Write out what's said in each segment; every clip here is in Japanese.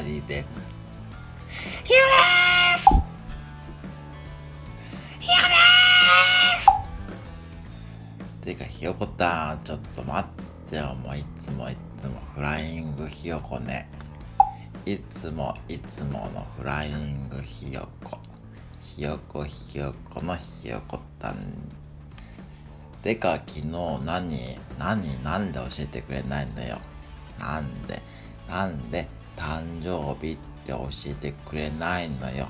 かりです。ひよですひよですてか、ひよこたん、ちょっと待ってよ。もういつもいつもフライングひよこね。いつもいつものフライングひよこ。ひよこひよこのひよこたん。てか、昨日何、何、なんで教えてくれないのよ。なんで、なんで？誕生日って教えてくれないのよ。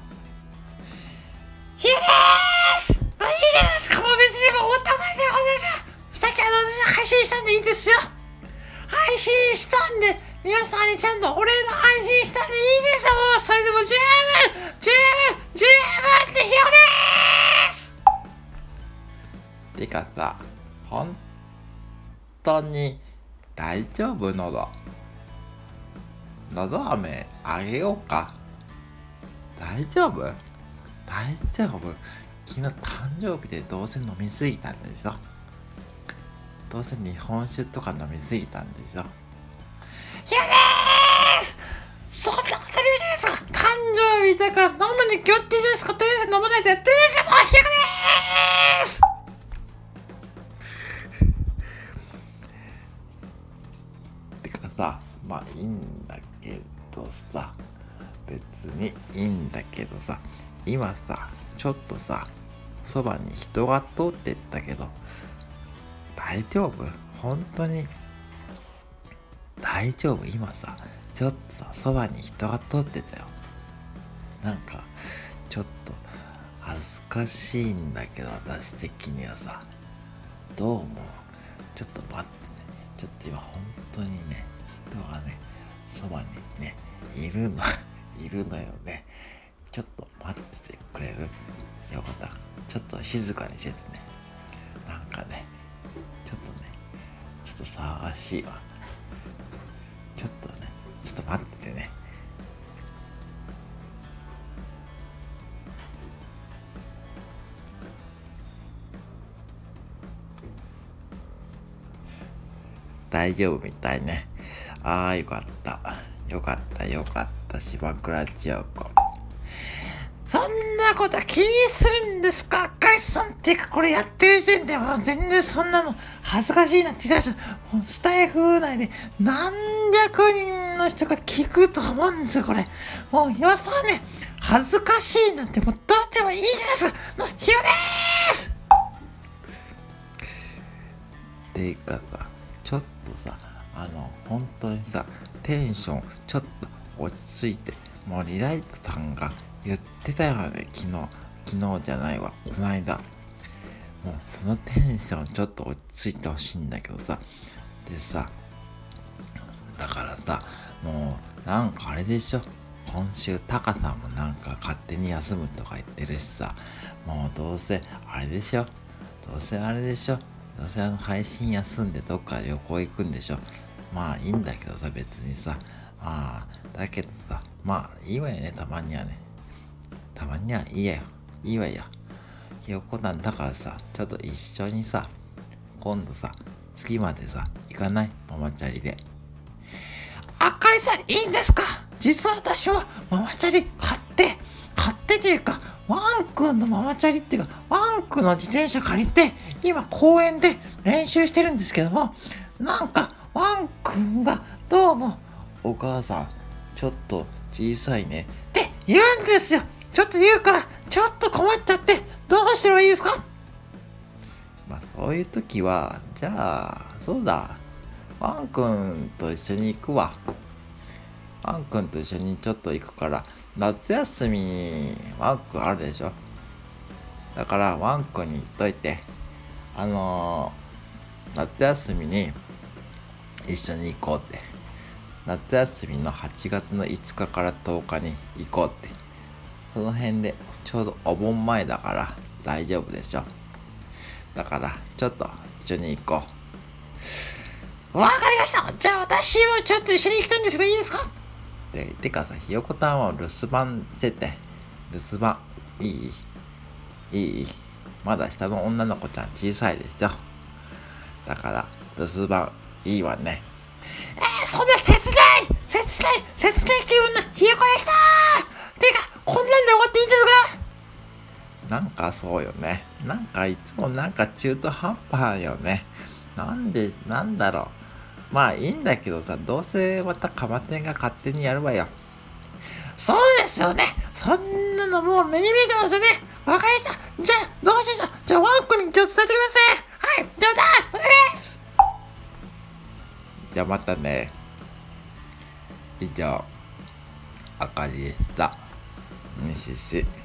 ひよですまあいいじゃないですかもう別にもう終わったことで私はさっきあの配信したんでいいんですよ。配信したんで皆さんにちゃんとお礼の配信したんでいいですよ。もうそれでも十分十分十分ってひよです。てかさ、本当に大丈夫のど飴あげようか。大丈夫？大丈夫。昨日誕生日でどうせ飲みすぎたんでしょ？どうせ日本酒とか飲みすぎたんでしょ？ひよですそんな当たり前じゃないですか？誕生日だから飲まあいいんだけどさ別にいいんだけどさ今さちょっとさそばに人が通ってったけど大丈夫？本当に？大丈夫？今さちょっとさそばに人が通ってたよ。なんかちょっと恥ずかしいんだけど私的にはさ。どう思う？ちょっと待ってね。ちょっと今本当にね人がねそばにねいるの いるのよね。ちょっと待っててくれる？よかったちょっと静かにしててね。なんかねちょっとねちょっと騒がしいわ。ちょっとねちょっと待っててね。大丈夫みたいね。ああ、よかった。よかった、よかった。島倉千代子。そんなこと気にするんですか？ガリさんっていうかこれやってる時点でもう全然そんなの恥ずかしいなって言ってらっしゃる。スタイフ内で何百人の人が聞くと思うんですよ、これ。もう今さね、恥ずかしいなんてもうどうでもいいじゃないですか。もうひよですていうかさ、ちょっとさ、あの、本当にさ、テンションちょっと落ち着いて、もうリライトさんが言ってたよね、昨日。昨日じゃないわ、この間。もうそのテンションちょっと落ち着いてほしいんだけどさ。でさ、だからさ、もうなんかあれでしょ。今週タカさんもなんか勝手に休むとか言ってるしさ、もうどうせあれでしょ。どうせあれでしょ。どうせあの配信休んでどっか旅行行くんでしょ。まあいいんだけどさ、別にさ。まあ、だけどさ、まあいいわよね、たまにはね。たまにはいいやよ。いいわよ。ひよこなんだからさ、ちょっと一緒にさ、今度さ、月までさ、行かない？ママチャリで。あかりさんいいんですか？実は私はママチャリ買って、買ってっていうか、ワンくんのママチャリっていうか、ワンくんの自転車借りて、今公園で練習してるんですけども、なんか、ワンくんがどうも、お母さん、ちょっと小さいね。って言うんですよちょっと言うから、ちょっと困っちゃって、どうしたらいいですか？まあそういう時は、じゃあ、そうだ。ワンくんと一緒に行くわ。ワンくんと一緒にちょっと行くから、夏休みワンくんあるでしょ？だからワンくんに言っといて、あのー、夏休みに一緒に行こうって。夏休みの8月の5日から10日に行こうって。その辺でちょうどお盆前だから大丈夫でしょ？だからちょっと一緒に行こう。わかりましたじゃあ私もちょっと一緒に行きたいんですけどいいですか？で、てかさ、ひよこたんは留守番してて、留守番、いいいいまだ下の女の子ちゃん小さいでしょ。だから、留守番、いいわね。えー、そんな切ない切ない切ない気分のひよこでしたてか、こんなんで終わっていいんですか？なんかそうよね。なんかいつもなんか中途半端よね。なんで、なんだろう。まあいいんだけどさ、どうせまたカバテンが勝手にやるわよ。そうですよねそんなのもう目に見えてますよねわかりましたじゃあ、どうしようじゃあ、ワンコに一応伝えてくださいはいではだお願いですじゃあまたね。以上、あかりでした。西し。